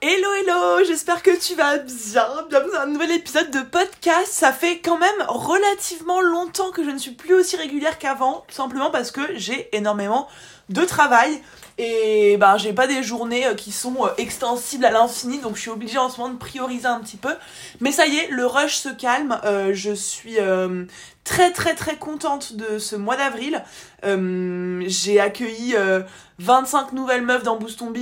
Hello hello, j'espère que tu vas bien. Bienvenue dans un nouvel épisode de podcast. Ça fait quand même relativement longtemps que je ne suis plus aussi régulière qu'avant, tout simplement parce que j'ai énormément de travail et ben j'ai pas des journées euh, qui sont euh, extensibles à l'infini donc je suis obligée en ce moment de prioriser un petit peu. Mais ça y est, le rush se calme. Euh, je suis très très très contente de ce mois d'avril. j'ai accueilli 25 nouvelles meufs dans Boost on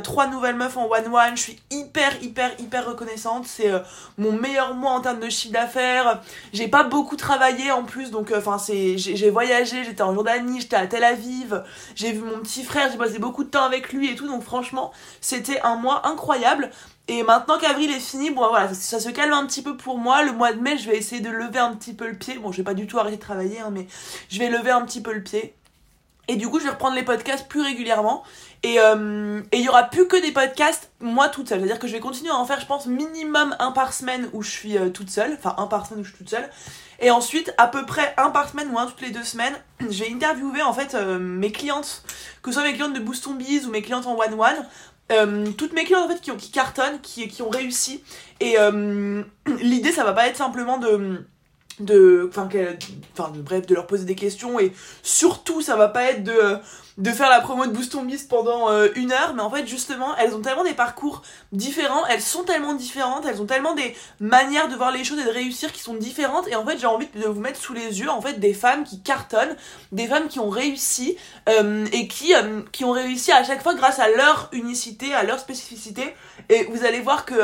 3 nouvelles meufs en One One. Je suis hyper, hyper, hyper reconnaissante. C'est mon meilleur mois en termes de chiffre d'affaires. J'ai pas beaucoup travaillé en plus, donc enfin c'est j'ai voyagé, j'étais en Jordanie, j'étais à Tel Aviv, j'ai vu mon petit frère, j'ai passé beaucoup de temps avec lui et tout, donc franchement c'était un mois incroyable. Et maintenant qu'avril est fini, bon voilà, ça, se calme un petit peu pour moi. Le mois de mai, je vais essayer de lever un petit peu le pied. Bon, je vais pas du tout arrêter de travailler, hein, mais je vais lever un petit peu le pied. Et du coup, je vais reprendre les podcasts plus régulièrement. Et euh, il y aura plus que des podcasts, moi toute seule. C'est-à-dire que je vais continuer à en faire, je pense, minimum un par semaine où je suis euh, toute seule. Enfin, un par semaine où je suis toute seule. Et ensuite, à peu près un par semaine ou un toutes les deux semaines, je vais interviewer en fait euh, mes clientes, que ce soit mes clientes de Boost on Biz ou mes clientes en One One. toutes mes clientes en fait qui, ont, qui cartonnent, qui, qui ont réussi. Et l'idée, ça va pas être simplement de de enfin enfin bref de leur poser des questions et surtout ça va pas être de de faire la promo de Boost on pendant euh, une heure, mais en fait justement elles ont tellement des parcours différents, elles sont tellement différentes, elles ont tellement des manières de voir les choses et de réussir qui sont différentes, et en fait j'ai envie de vous mettre sous les yeux en fait des femmes qui cartonnent, des femmes qui ont réussi euh, et qui euh, qui ont réussi à chaque fois grâce à leur unicité, à leur spécificité, et vous allez voir que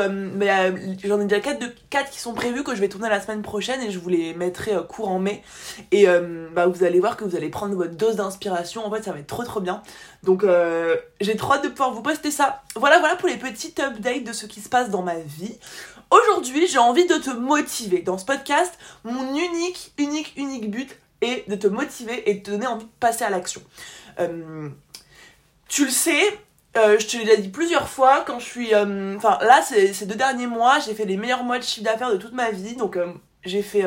j'en ai déjà 4 de quatre qui sont prévus que je vais tourner la semaine prochaine et je vous les mettrai court en mai, et bah, vous allez voir que vous allez prendre votre dose d'inspiration, en fait ça va être trop trop bien. Donc euh, j'ai trop hâte de pouvoir vous poster ça. Voilà, voilà pour les petites updates de ce qui se passe dans ma vie. Aujourd'hui, j'ai envie de te motiver. Dans ce podcast, mon unique, unique, unique but est de te motiver et de te donner envie de passer à l'action. Euh, tu le sais, euh, je te l'ai dit plusieurs fois, quand je suis... Enfin là, ces deux derniers mois, j'ai fait les meilleurs mois de chiffre d'affaires de toute ma vie. Donc j'ai fait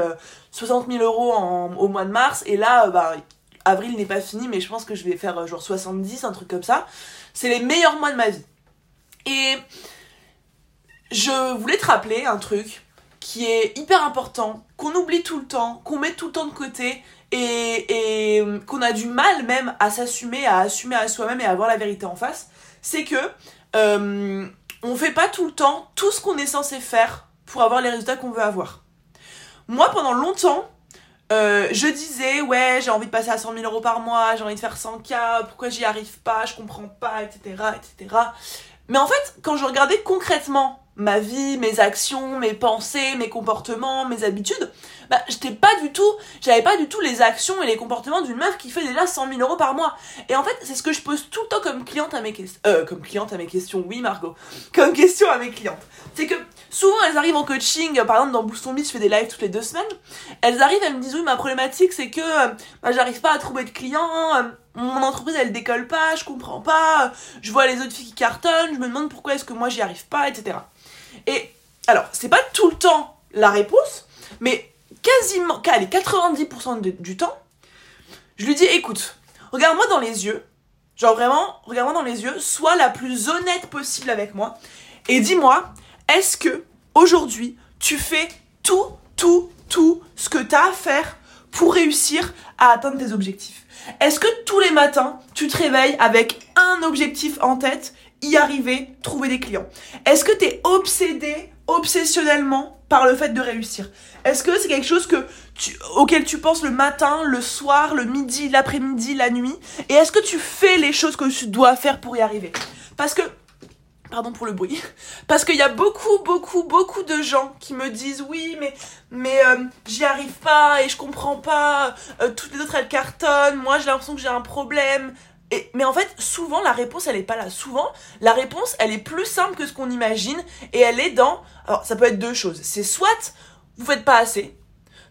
60 000 euros au mois de mars. Et là, bah, avril n'est pas fini, mais je pense que je vais faire euh, genre 70, un truc comme ça. C'est les meilleurs mois de ma vie. Et je voulais te rappeler un truc qui est hyper important, qu'on oublie tout le temps, qu'on met tout le temps de côté et, euh, qu'on a du mal même à s'assumer, à assumer à soi-même et à avoir la vérité en face, c'est que euh, on fait pas tout le temps tout ce qu'on est censé faire pour avoir les résultats qu'on veut avoir. Moi, pendant longtemps, euh, je disais, ouais, j'ai envie de passer à 100 000 euros par mois, j'ai envie de faire 100K, pourquoi j'y arrive pas, je comprends pas, etc., etc. Mais en fait, quand je regardais concrètement ma vie, mes actions, mes pensées, mes comportements, mes habitudes, bah, j'étais pas du tout, j'avais pas du tout les actions et les comportements d'une meuf qui fait déjà 100 000 euros par mois. Et en fait, c'est ce que je pose tout le temps comme cliente à mes questions, euh, comme cliente à mes questions, oui, Margot, comme question à mes clientes. C'est que souvent, elles arrivent en coaching, par exemple, dans Boost on je fais des lives toutes les deux semaines. Elles arrivent, elles me disent, oui, ma problématique, c'est que, euh, bah, j'arrive pas à trouver de clients, euh, mon entreprise elle décolle pas, je comprends pas, je vois les autres filles qui cartonnent, je me demande pourquoi est-ce que moi j'y arrive pas, etc. Et alors, c'est pas tout le temps la réponse, mais quasiment, allez, 90% du temps, je lui dis écoute, regarde-moi dans les yeux, genre vraiment, regarde-moi dans les yeux, sois la plus honnête possible avec moi, et dis-moi, est-ce que aujourd'hui tu fais tout, tout, tout ce que tu as à faire pour réussir à atteindre tes objectifs. Est-ce que tous les matins tu te réveilles avec un objectif en tête y arriver, trouver des clients? Est-ce que tu es obsédé, obsessionnellement par le fait de réussir? Est-ce que c'est quelque chose que tu, auquel tu penses le matin, le soir, le midi, l'après-midi, la nuit? Et est-ce que tu fais les choses que tu dois faire pour y arriver? Parce que Pardon pour le bruit. Parce qu'il y a beaucoup, beaucoup, beaucoup de gens qui me disent oui, mais, mais euh, j'y arrive pas et je comprends pas. Euh, toutes les autres elles cartonnent. Moi j'ai l'impression que j'ai un problème mais en fait, souvent, la réponse, elle est pas là. Souvent, la réponse, elle est plus simple que ce qu'on imagine. Et elle est dans... Alors, ça peut être deux choses. C'est soit vous faites pas assez,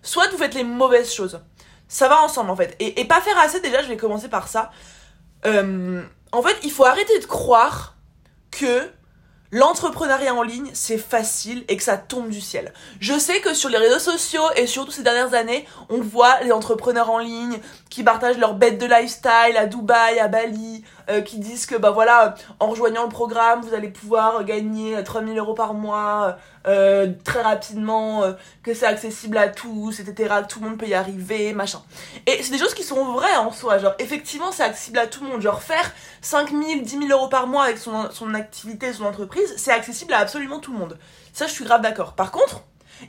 soit vous faites les mauvaises choses. Ça va ensemble, en fait. Et, pas faire assez, déjà, je vais commencer par ça. Euh, en fait, il faut arrêter de croire que l'entrepreneuriat en ligne, c'est facile et que ça tombe du ciel. Je sais que sur les réseaux sociaux et surtout ces dernières années, on voit les entrepreneurs en ligne qui partagent leurs bêtes de lifestyle à Dubaï, à Bali, euh, qui disent que bah voilà, en rejoignant le programme, vous allez pouvoir gagner 3000 euros par mois euh, très rapidement, euh, que c'est accessible à tous, etc. Tout le monde peut y arriver, machin. Et c'est des choses qui sont vraies en soi. Genre, effectivement, c'est accessible à tout le monde. Genre, faire 5000, 10 000 euros par mois avec son, son activité, son entreprise, c'est accessible à absolument tout le monde. Ça, je suis grave d'accord. Par contre,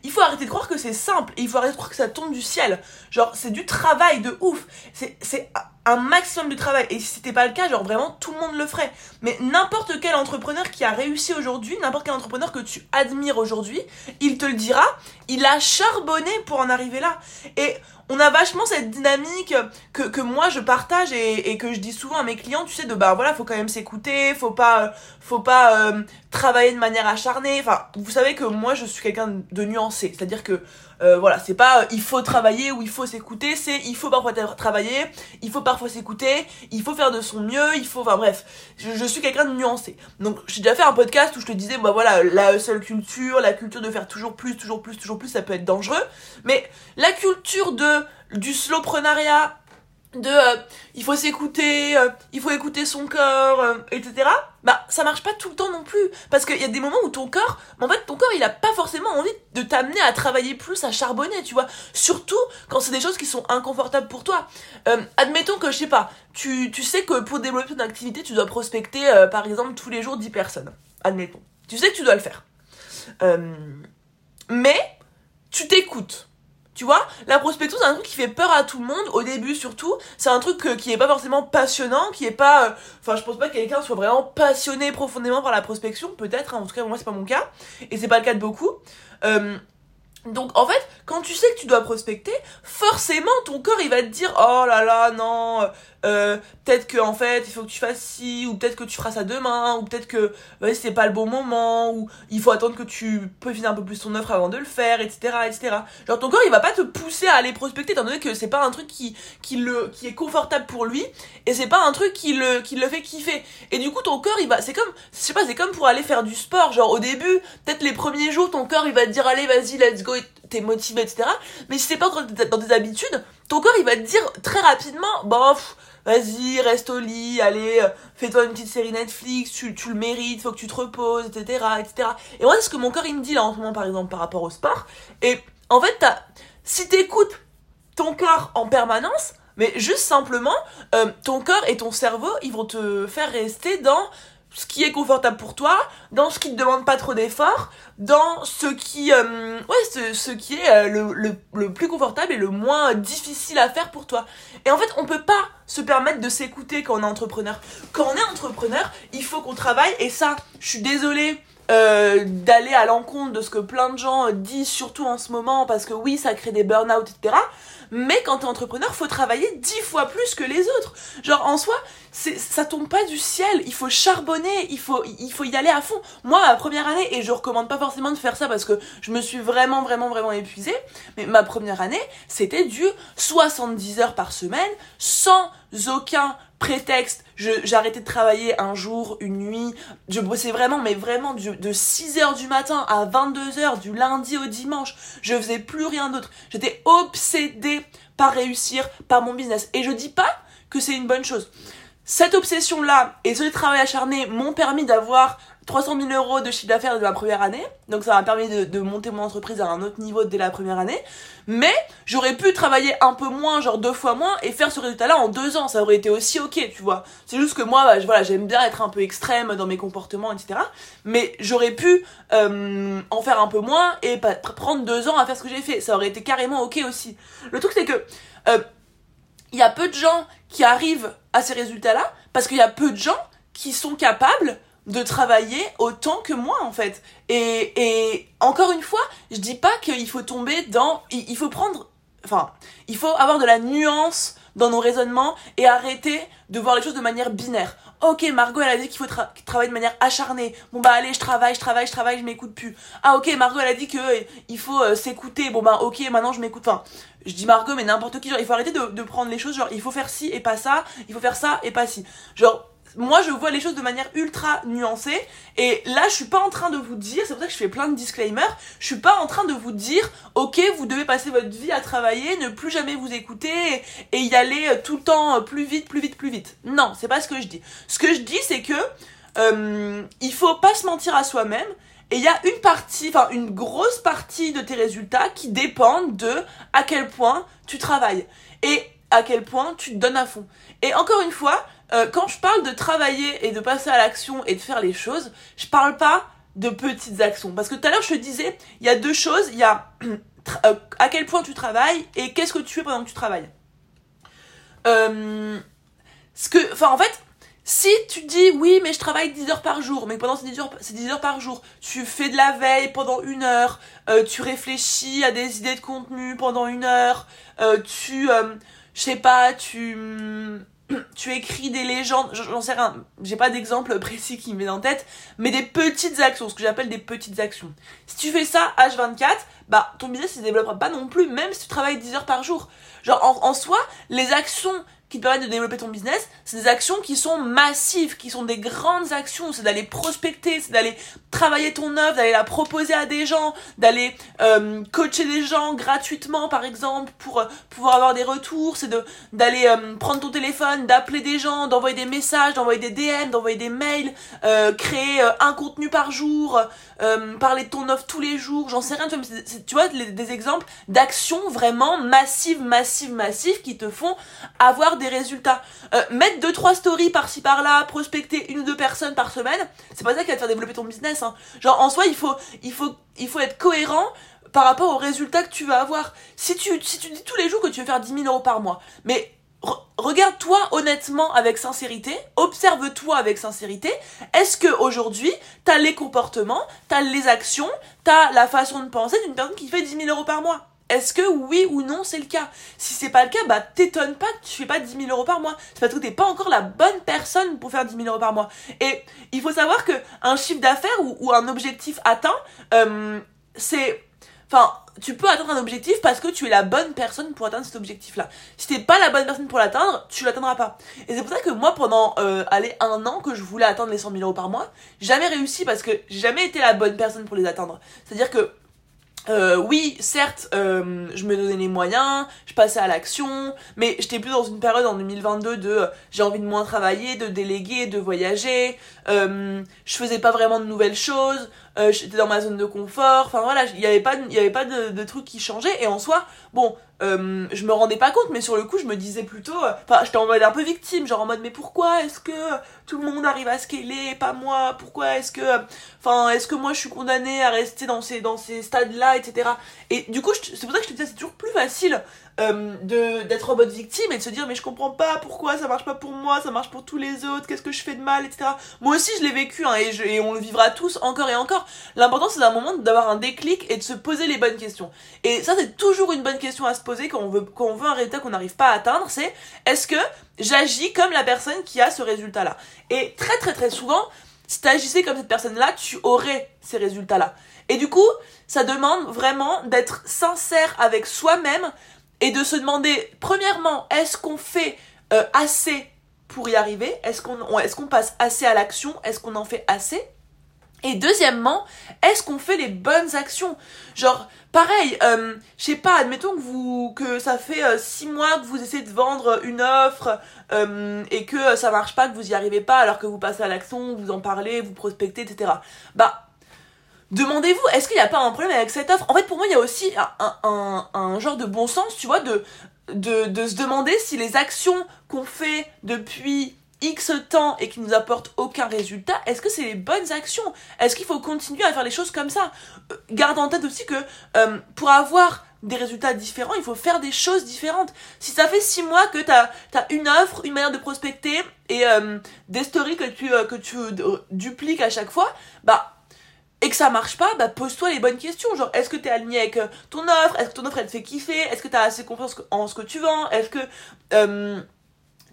il faut arrêter de croire que c'est simple et il faut arrêter de croire que ça tombe du ciel. Genre, c'est du travail de ouf. C'est un maximum de travail. Et si c'était pas le cas, genre vraiment tout le monde le ferait. Mais n'importe quel entrepreneur qui a réussi aujourd'hui, n'importe quel entrepreneur que tu admires aujourd'hui, il te le dira, il a charbonné pour en arriver là. Et on a vachement cette dynamique que, que moi je partage et, et, que je dis souvent à mes clients, tu sais, de bah voilà, faut quand même s'écouter, faut pas, faut pas euh, travailler de manière acharnée. Enfin, vous savez que moi je suis quelqu'un de nuancé, c'est-à-dire que euh, voilà, c'est pas euh, il faut travailler ou il faut s'écouter, c'est il faut parfois travailler, il faut parfois s'écouter, il faut faire de son mieux, il faut, enfin bref, je, je suis quelqu'un de nuancé. Donc j'ai déjà fait un podcast où je te disais, bah voilà, la seule culture, la culture de faire toujours plus, toujours plus, toujours plus, ça peut être dangereux, mais la culture de du slowprenariat, de euh, il faut s'écouter, euh, il faut écouter son corps, euh, etc. Bah ça marche pas tout le temps non plus. Parce qu'il y a des moments où ton corps, en fait ton corps il a pas forcément envie de t'amener à travailler plus, à charbonner, tu vois. Surtout quand c'est des choses qui sont inconfortables pour toi. admettons que je sais pas, tu, tu sais que pour développer ton activité tu dois prospecter par exemple tous les jours 10 personnes. Admettons. Tu sais que tu dois le faire. mais tu t'écoutes tu vois, la prospection, c'est un truc qui fait peur à tout le monde, au début surtout. C'est un truc euh, qui est pas forcément passionnant, qui est pas... Euh, enfin, je pense pas que quelqu'un soit vraiment passionné profondément par la prospection, peut-être, hein, en tout cas, moi, c'est pas mon cas. Et c'est pas le cas de beaucoup. Euh, donc en fait, quand tu sais que tu dois prospecter, forcément ton corps il va te dire oh là là non, euh, peut-être que en fait il faut que tu fasses ci ou peut-être que tu feras ça demain ou peut-être que c'est pas le bon moment ou il faut attendre que tu peaufines un peu plus ton offre avant de le faire etc etc genre ton corps il va pas te pousser à aller prospecter étant donné que c'est pas un truc qui qui le qui est confortable pour lui et c'est pas un truc qui le qui le fait kiffer. Et du coup ton corps il va c'est comme je sais pas c'est comme pour aller faire du sport. Genre au début peut-être les premiers jours ton corps il va te dire allez vas-y let's go t'es motivé etc mais si c'est pas dans tes habitudes ton corps il va te dire très rapidement bof vas-y, reste au lit, allez, euh, fais-toi une petite série Netflix, tu, tu le mérites, faut que tu te reposes, etc., etc. Et moi, c'est ce que mon corps, il me dit là en ce moment, par exemple, par rapport au sport. Et en fait, t'as, si t'écoutes ton corps en permanence, mais juste simplement, euh, ton corps et ton cerveau, ils vont te faire rester dans ce qui est confortable pour toi, dans ce qui te demande pas trop d'efforts, dans ce qui, euh, ouais, ce, ce, qui est le, le, le, plus confortable et le moins difficile à faire pour toi. Et en fait, on peut pas se permettre de s'écouter quand on est entrepreneur. Quand on est entrepreneur, il faut qu'on travaille et ça, je suis désolée. Euh, d'aller à l'encontre de ce que plein de gens disent surtout en ce moment parce que oui ça crée des burn-out etc mais quand t'es entrepreneur, faut travailler dix fois plus que les autres. Genre, en soi, ça tombe pas du ciel. Il faut charbonner, il faut, il faut y aller à fond. Moi, ma première année, et je recommande pas forcément de faire ça parce que je me suis vraiment, vraiment, vraiment épuisée, mais ma première année, c'était du 70 heures par semaine, sans aucun prétexte, j'arrêtais de travailler un jour, une nuit, je bossais vraiment, mais vraiment de 6h du matin à 22h, du lundi au dimanche, je faisais plus rien d'autre. J'étais obsédée par réussir, par mon business. Et je dis pas que c'est une bonne chose. Cette obsession-là et ce travail acharné m'ont permis d'avoir 300 000 euros de chiffre d'affaires de ma première année. Donc ça m'a permis de, monter mon entreprise à un autre niveau dès la première année. Mais j'aurais pu travailler un peu moins, genre deux fois moins, et faire ce résultat-là en deux ans. Ça aurait été aussi ok, tu vois. C'est juste que moi, bah, voilà, j'aime bien être un peu extrême dans mes comportements, etc. Mais j'aurais pu euh, en faire un peu moins et prendre deux ans à faire ce que j'ai fait. Ça aurait été carrément ok aussi. Le truc c'est que euh, il y a peu de gens qui arrivent à ces résultats-là parce qu'il y a peu de gens qui sont capables de travailler autant que moi en fait. Et, et encore une fois, je dis pas qu'il faut tomber dans... Il, faut prendre... Enfin, il faut avoir de la nuance dans nos raisonnements et arrêter de voir les choses de manière binaire. Ok, Margot, elle a dit qu'il faut travailler de manière acharnée. Bon bah allez, je travaille, je travaille, je travaille, je m'écoute plus. Ah ok, Margot, elle a dit que euh, il faut euh, s'écouter. Bon bah ok, maintenant je m'écoute. Enfin, je dis Margot, mais n'importe qui. Genre, il faut arrêter de, de prendre les choses. Genre, il faut faire ci et pas ça. Il faut faire ça et pas ci. Genre, moi je vois les choses de manière ultra nuancée. Et là je suis pas en train de vous dire c'est pour ça que je fais plein de disclaimers je suis pas en train de vous dire ok vous devez passer votre vie à travailler ne plus jamais vous écouter et y aller euh, tout le temps euh, plus vite plus vite plus vite. Non c'est pas ce que je dis. Ce que je dis c'est que euh, il faut pas se mentir à soi-même et il y a une partie, enfin une grosse partie de tes résultats qui dépendent de à quel point tu travailles et à quel point tu te donnes à fond. Et encore une fois, euh, quand je parle de travailler et de passer à l'action et de faire les choses, je parle pas de petites actions. Parce que tout à l'heure, je te disais, il y a deux choses. Il y a euh, à quel point tu travailles et qu'est-ce que tu fais pendant que tu travailles. Euh, ce que, enfin, en fait, si tu dis oui, mais je travaille 10 heures par jour, mais pendant ces 10 heures, ces 10 heures par jour, tu fais de la veille pendant une heure, tu réfléchis à des idées de contenu pendant une heure, tu, je sais pas, tu tu écris des légendes, j'en sais rien, j'ai pas d'exemple précis qui me met en tête, mais des petites actions, ce que j'appelle des petites actions. Si tu fais ça H24, bah ton business ne se développera pas non plus, même si tu travailles 10 heures par jour. Genre en, en soi, les actions qui te permettent de développer ton business, c'est des actions qui sont massives, qui sont des grandes actions. C'est d'aller prospecter, c'est d'aller travailler ton offre, d'aller la proposer à des gens, d'aller euh, coacher des gens gratuitement, par exemple, pour euh, pouvoir avoir des retours. C'est d'aller euh, prendre ton téléphone, d'appeler des gens, d'envoyer des messages, d'envoyer des DM, d'envoyer des mails, créer un contenu par jour, parler de ton offre tous les jours. J'en sais rien. Tu vois, tu vois des exemples d'actions vraiment massives, massives, massives qui te font avoir des résultats. Euh, mettre deux trois stories par-ci par-là, prospecter une ou deux personnes par semaine, c'est pas ça qui va te faire développer ton business. Hein. Genre en soi, il faut, il faut, il faut être cohérent par rapport aux résultats que tu vas avoir. Si tu, si tu dis tous les jours que tu veux faire 10 000 euros par mois, mais regarde-toi honnêtement avec sincérité, observe-toi avec sincérité. Est-ce que aujourd'hui, t'as les comportements, t'as les actions, t'as la façon de penser d'une personne qui fait 10 000 euros par mois? Est-ce que oui ou non c'est le cas? Si c'est pas le cas, bah t'étonnes pas que tu fais pas 10 000 euros par mois. C'est parce que t'es pas encore la bonne personne pour faire 10 000 euros par mois. Et il faut savoir que un chiffre d'affaires ou, un objectif atteint, euh, c'est... Enfin, tu peux atteindre un objectif parce que tu es la bonne personne pour atteindre cet objectif-là. Si t'es pas la bonne personne pour l'atteindre, tu l'atteindras pas. Et c'est pour ça que moi, pendant, euh, un an que je voulais atteindre les 100 000 euros par mois, jamais réussi parce que j'ai jamais été la bonne personne pour les atteindre. C'est-à-dire que euh, oui, certes, euh, je me donnais les moyens, je passais à l'action, mais j'étais plus dans une période en 2022 de euh, j'ai envie de moins travailler, de déléguer, de voyager, euh, je faisais pas vraiment de nouvelles choses, euh, j'étais dans ma zone de confort, enfin voilà, il y avait pas, il y avait pas de, de trucs qui changeaient, et en soi, bon, euh, je me rendais pas compte, mais sur le coup, je me disais plutôt, euh, enfin, j'étais en mode un peu victime, genre en mode, mais pourquoi est-ce que tout le monde arrive à scaler, pas moi Pourquoi est-ce que, enfin, est-ce que moi je suis condamnée à rester dans ces, dans ces stades-là, etc. Et du coup, c'est pour ça que je te disais, c'est toujours plus facile euh, d'être en mode victime et de se dire mais je comprends pas pourquoi ça marche pas pour moi ça marche pour tous les autres qu'est-ce que je fais de mal etc moi aussi je l'ai vécu hein, et, je, et, on le vivra tous encore et encore. L'important c'est d'un moment d'avoir un déclic et de se poser les bonnes questions. Et ça c'est toujours une bonne question à se poser quand on veut quand on veut un résultat qu'on n'arrive pas à atteindre c'est est-ce que j'agis comme la personne qui a ce résultat là et très très très souvent si tu agissais comme cette personne là tu aurais ces résultats là et du coup ça demande vraiment d'être sincère avec soi-même et de se demander, premièrement, est-ce qu'on fait euh, assez pour y arriver? Est-ce qu'on est passe assez à l'action? Est-ce qu'on en fait assez? Et deuxièmement, est-ce qu'on fait les bonnes actions? Genre, pareil, euh, je sais pas, admettons que vous que ça fait euh, six mois que vous essayez de vendre une offre euh, et que ça marche pas, que vous y arrivez pas, alors que vous passez à l'action, vous en parlez, vous prospectez, etc. Bah, demandez-vous, est-ce qu'il n'y a pas un problème avec cette offre? En fait, pour moi, il y a aussi un, genre de bon sens, tu vois, de, de, se demander si les actions qu'on fait depuis X temps et qui nous apportent aucun résultat, est-ce que c'est les bonnes actions? Est-ce qu'il faut continuer à faire les choses comme ça? Euh, Garde en tête aussi que euh, pour avoir des résultats différents, il faut faire des choses différentes. Si ça fait six mois que t'as as une offre, une manière de prospecter et euh, des stories que tu, que tu dupliques à chaque fois, bah et que ça marche pas, bah pose-toi les bonnes questions. Genre, est-ce que t'es aligné avec euh, ton offre? Est-ce que ton offre elle te fait kiffer? Est-ce que t'as assez confiance en ce que tu vends? Est-ce que euh,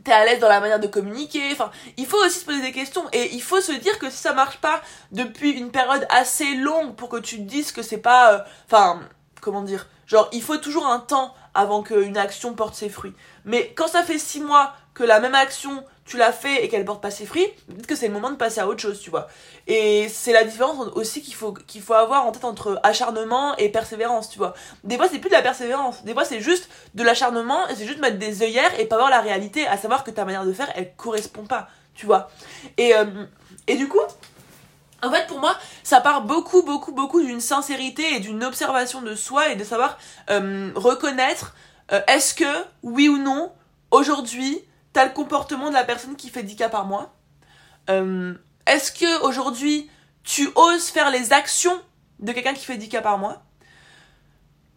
t'es à l'aise dans la manière de communiquer? Enfin, il faut aussi se poser des questions et il faut se dire que si ça marche pas depuis une période assez longue pour que tu te dises que c'est pas, euh, enfin, comment dire? Genre, il faut toujours un temps avant qu'une action porte ses fruits. Mais quand ça fait six mois que la même action tu l'as fait et qu'elle porte pas ses fruits, peut-être que c'est le moment de passer à autre chose, tu vois. Et c'est la différence aussi qu'il faut, faut avoir en tête entre acharnement et persévérance, tu vois. Des fois, c'est plus de la persévérance. Des fois, c'est juste de l'acharnement et c'est juste mettre des œillères et pas voir la réalité, à savoir que ta manière de faire, elle correspond pas, tu vois. Et, euh, et du coup, en fait, pour moi, ça part beaucoup, beaucoup, beaucoup d'une sincérité et d'une observation de soi et de savoir euh, reconnaître euh, est-ce que, oui ou non, aujourd'hui, t'as le comportement de la personne qui fait 10 cas par mois. Euh, Est-ce que aujourd'hui, tu oses faire les actions de quelqu'un qui fait 10 cas par mois?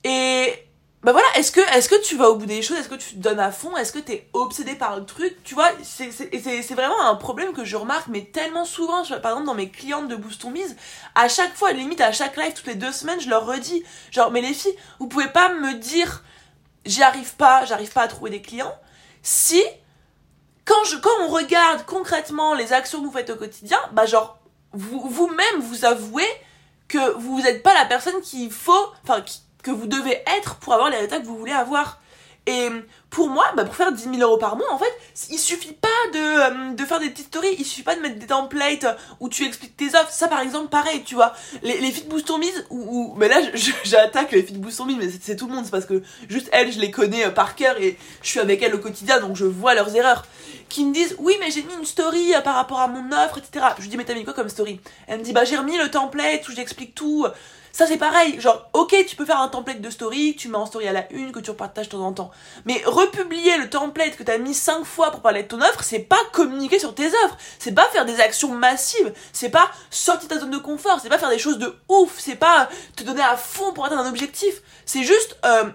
Et bah voilà, est-ce que, est que tu vas au bout des choses? Est-ce que tu te donnes à fond? Est-ce que tu es obsédé par le truc? Tu vois, c'est vraiment un problème que je remarque, mais tellement souvent, par exemple dans mes clientes de Boost Mise, à chaque fois, limite à chaque live, toutes les deux semaines, je leur redis, genre, mais les filles, vous pouvez pas me dire, j'y arrive pas, j'arrive pas à trouver des clients, si, quand, je, quand on regarde concrètement les actions que vous faites au quotidien, bah genre, vous-même vous, avouez que vous n'êtes pas la personne qu'il faut, enfin, que vous devez être pour avoir les résultats que vous voulez avoir. Et pour moi, bah pour faire 10 000 euros par mois, en fait, il suffit pas de, euh, de faire des petites stories, il suffit pas de mettre des templates où tu expliques tes offres. Ça, par exemple, pareil, tu vois. Les, les fit boost ou, mais là, j'attaque les fit boost mais c'est tout le monde, c'est parce que juste elles, je les connais euh, par cœur et je suis avec elles au quotidien, donc je vois leurs erreurs. Qui me disent, oui, mais j'ai mis une story euh, par rapport à mon offre, etc. Je lui dis, mais t'as mis quoi comme story? Elle me dit, bah j'ai remis le template où j'explique tout. Ça c'est pareil, genre ok tu peux faire un template de story, tu mets en story à la une, que tu repartages de temps en temps. Mais republier le template que t'as mis 5 fois pour parler de ton offre, c'est pas communiquer sur tes offres, c'est pas faire des actions massives, c'est pas sortir ta zone de confort, c'est pas faire des choses de ouf, c'est pas te donner à fond pour atteindre un objectif, c'est juste euh,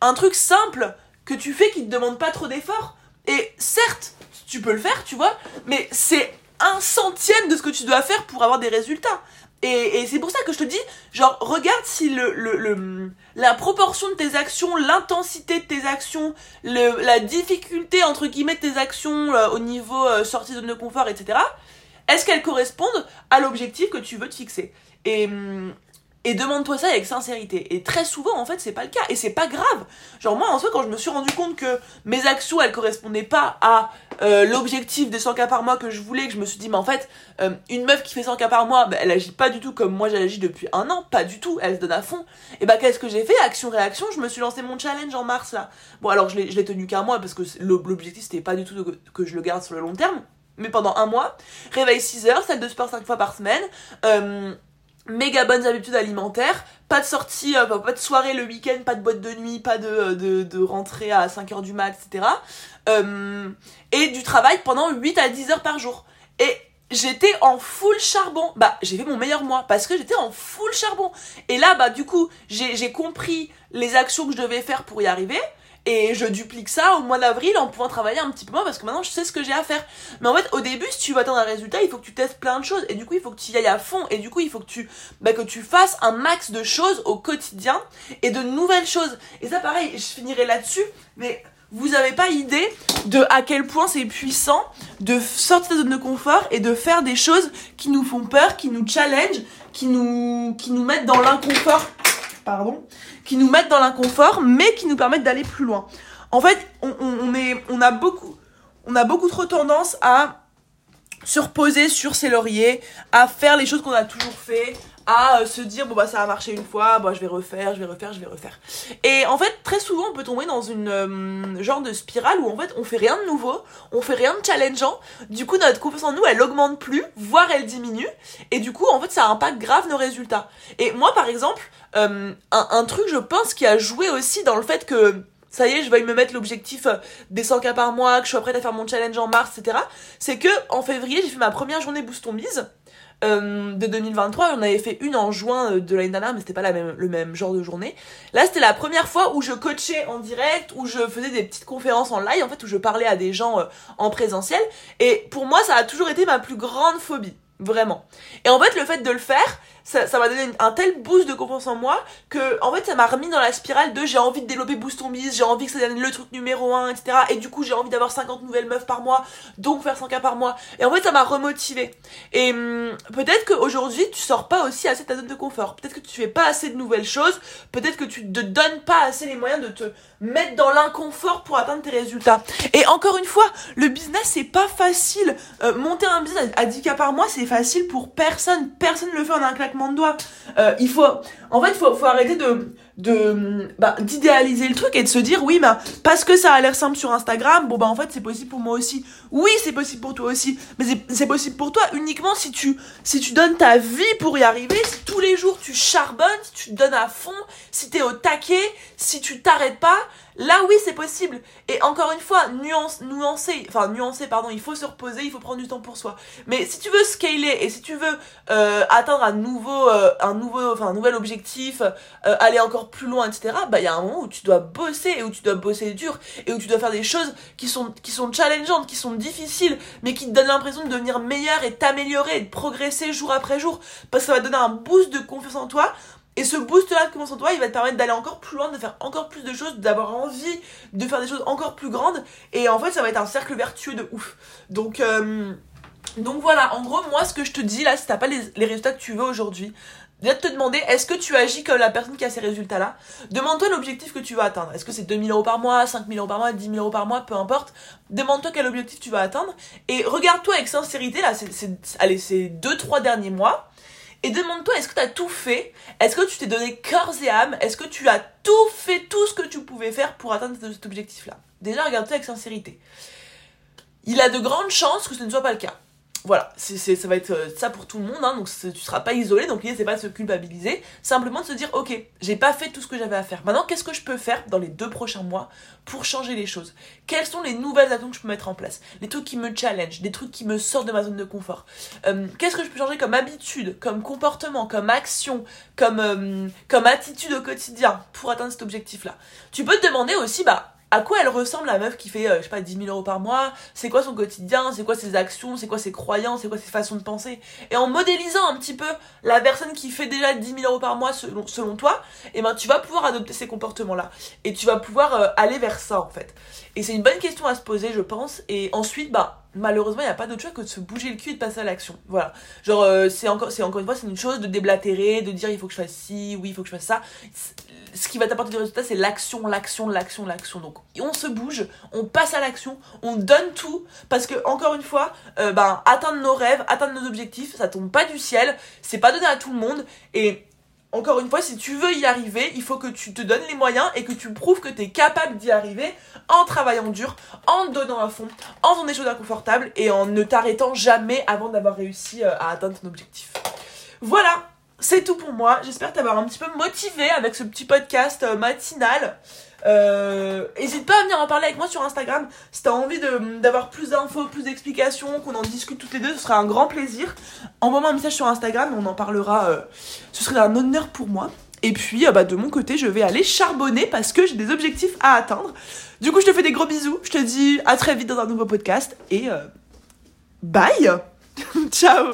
un truc simple que tu fais qui te demande pas trop d'efforts. Et certes, tu peux le faire, tu vois, mais c'est un centième de ce que tu dois faire pour avoir des résultats. Et, c'est pour ça que je te dis, genre, regarde si le, la proportion de tes actions, l'intensité de tes actions, la difficulté, entre guillemets, de tes actions euh, au niveau euh, sortie de zone de confort, etc., est-ce qu'elles correspondent à l'objectif que tu veux te fixer? Et, hum, et demande-toi ça avec sincérité. Et très souvent, en fait, c'est pas le cas. Et c'est pas grave. Genre, moi, en soi, quand je me suis rendu compte que mes actions, elles correspondaient pas à euh, l'objectif des 100 cas par mois que je voulais, que je me suis dit, mais en fait, euh, une meuf qui fait 100 cas par mois, bah, elle agit pas du tout comme moi j'agis depuis un an. Pas du tout. Elle se donne à fond. Et bah, qu'est-ce que j'ai fait? Action-réaction, je me suis lancé mon challenge en mars, là. Bon, alors, je l'ai tenu qu'un mois parce que l'objectif, c'était pas du tout que je le garde sur le long terme. Mais pendant un mois, réveil 6 heures, salle de sport 5 fois par semaine, euh, méga bonnes habitudes alimentaires, pas de sortie, euh, pas de soirée le week-end, pas de boîte de nuit, pas de, euh, de, de rentrée à 5h du mat, etc. Euh, et du travail pendant 8 à 10 heures par jour. Et j'étais en full charbon. Bah, j'ai fait mon meilleur mois parce que j'étais en full charbon. Et là, bah, du coup, j'ai compris les actions que je devais faire pour y arriver. Et je duplique ça au mois d'avril en pouvant travailler un petit peu moins parce que maintenant je sais ce que j'ai à faire. Mais en fait, au début, si tu veux atteindre un résultat, il faut que tu testes plein de choses. Et du coup, il faut que tu y ailles à fond. Et du coup, il faut que tu, bah, que tu fasses un max de choses au quotidien et de nouvelles choses. Et ça, pareil, je finirai là-dessus. Mais vous avez pas idée de à quel point c'est puissant de sortir de zone de confort et de faire des choses qui nous font peur, qui nous challenge, qui nous, qui nous mettent dans l'inconfort pardon, qui nous mettent dans l'inconfort, mais qui nous permettent d'aller plus loin. En fait, on, est, on, a beaucoup, on a beaucoup trop tendance à se reposer sur ses lauriers, à faire les choses qu'on a toujours fait, à euh, se dire bon bah ça a marché une fois, bah je vais refaire, je vais refaire, je vais refaire. Et en fait très souvent on peut tomber dans une euh, genre de spirale où en fait on fait rien de nouveau, on fait rien de challengeant, du coup notre confiance en nous elle augmente plus, voire elle diminue, et du coup en fait ça impacte grave nos résultats. Et moi par exemple, euh, un, un truc je pense qui a joué aussi dans le fait que ça y est, je vais me mettre l'objectif des 100 cas par mois, que je sois prête à faire mon challenge en mars, etc. C'est que en février, j'ai fait ma première journée Boost on Mise. Euh, de 2023. On avait fait une en juin euh, de l'année dernière, mais c'était pas la même, le même genre de journée. Là, c'était la première fois où je coachais en direct, où je faisais des petites conférences en live, en fait, où je parlais à des gens euh, en présentiel. Et pour moi, ça a toujours été ma plus grande phobie. Vraiment. Et en fait, le fait de le faire, ça m'a donné un tel boost de confiance en moi que en fait ça m'a remis dans la spirale de j'ai envie de développer Boost j'ai envie que ça devienne le truc numéro 1, etc. Et du coup j'ai envie d'avoir 50 nouvelles meufs par mois, donc faire 100 cas par mois. Et en fait ça m'a remotivé. Et hum, peut-être qu'aujourd'hui tu sors pas aussi assez de ta zone de confort. Peut-être que tu fais pas assez de nouvelles choses. Peut-être que tu te donnes pas assez les moyens de te mettre dans l'inconfort pour atteindre tes résultats. Et encore une fois, le business c'est pas facile. Euh, monter un business à 10 cas par mois c'est facile pour personne. Personne ne le fait en un claquement de doigts. Euh, il faut, en fait, faut, faut arrêter de de bah, d'idéaliser le truc et de se dire oui bah parce que ça a l'air simple sur Instagram bon bah en fait c'est possible pour moi aussi oui c'est possible pour toi aussi mais c'est possible pour toi uniquement si tu si tu donnes ta vie pour y arriver si tous les jours tu charbonnes si tu donnes à fond si t'es au taquet si tu t'arrêtes pas Là, oui, c'est possible. Et encore une fois, nuance, nuancer, enfin nuancer, pardon, il faut se reposer, il faut prendre du temps pour soi. Mais si tu veux scaler et si tu veux euh, atteindre un nouveau, euh, un nouveau, enfin un nouvel objectif, euh, aller encore plus loin, etc. Bah, il y a un moment où tu dois bosser et où tu dois bosser dur et où tu dois faire des choses qui sont, qui sont challengeantes, qui sont difficiles, mais qui te donnent l'impression de devenir meilleur et t'améliorer et de progresser jour après jour, parce que ça va donner un boost de confiance en toi et ce boost-là de confiance en toi, il va te permettre d'aller encore plus loin, de faire encore plus de choses, d'avoir envie de faire des choses encore plus grandes. Et en fait, ça va être un cercle vertueux de ouf. Donc, euh, donc voilà, en gros, moi, ce que je te dis là, si t'as pas les, résultats que tu veux aujourd'hui, de te demander, est-ce que tu agis comme la personne qui a ces résultats-là? Demande-toi l'objectif que tu veux atteindre. Est-ce que c'est 2000 euros par mois, 5000 euros par mois, 10 000 euros par mois, peu importe. Demande-toi quel objectif tu vas atteindre. Et regarde-toi avec sincérité, là, c'est, allez, c'est 2-3 derniers mois et demande-toi, est-ce que tu as tout fait? Est-ce que tu t'es donné corps et âme? Est-ce que tu as tout fait, tout ce que tu pouvais faire pour atteindre cet objectif-là? Déjà, regarde-toi avec sincérité. Il a de grandes chances que ce ne soit pas le cas voilà, ça va être euh, ça pour tout le monde, hein, donc tu seras pas isolé, donc l'idée c'est pas de se culpabiliser, simplement de se dire ok, j'ai pas fait tout ce que j'avais à faire. Maintenant, qu'est-ce que je peux faire dans les deux prochains mois pour changer les choses? Quelles sont les nouvelles actions que je peux mettre en place? Les trucs qui me challenge, des trucs qui me sortent de ma zone de confort. Euh, qu'est-ce que je peux changer comme habitude, comme comportement, comme action, comme, euh, comme attitude au quotidien pour atteindre cet objectif-là? Tu peux te demander aussi, bah à quoi elle ressemble la meuf qui fait, euh, je sais pas, 10 000 euros par mois, c'est quoi son quotidien, c'est quoi ses actions, c'est quoi ses croyances, c'est quoi ses façons de penser? Et en modélisant un petit peu la personne qui fait déjà 10 000 euros par mois selon, toi, et eh ben tu vas pouvoir adopter ces comportements-là. Et tu vas pouvoir euh, aller vers ça en fait. Et c'est une bonne question à se poser, je pense. Et ensuite, bah, malheureusement, il n'y a pas d'autre choix que de se bouger le cul et de passer à l'action. Voilà. Genre, euh, c'est encore, c'est encore une fois, c'est une chose de déblatérer, de dire il faut que je fasse ci, oui, il faut que je fasse ça. Ce qui va t'apporter des résultats, c'est l'action, l'action, l'action, l'action. Donc, on se bouge, on passe à l'action, on donne tout, parce que, encore une fois, euh, ben, atteindre nos rêves, atteindre nos objectifs, ça tombe pas du ciel, c'est pas donné à tout le monde, et encore une fois, si tu veux y arriver, il faut que tu te donnes les moyens et que tu prouves que tu es capable d'y arriver en travaillant dur, en donnant à fond, en faisant des choses inconfortables et en ne t'arrêtant jamais avant d'avoir réussi euh, à atteindre ton objectif. Voilà, c'est tout pour moi. J'espère t'avoir un petit peu motivé avec ce petit podcast euh, matinal. Euh, N'hésite pas à venir en parler avec moi sur Instagram si t'as envie d'avoir plus d'infos, plus d'explications, qu'on en discute toutes les deux, ce sera un grand plaisir. Envoie-moi un message sur Instagram, on en parlera. Euh, ce serait un honneur pour moi. Et puis, euh, bah, de mon côté, je vais aller charbonner parce que j'ai des objectifs à atteindre. Du coup, je te fais des gros bisous. Je te dis à très vite dans un nouveau podcast et bye. Ciao.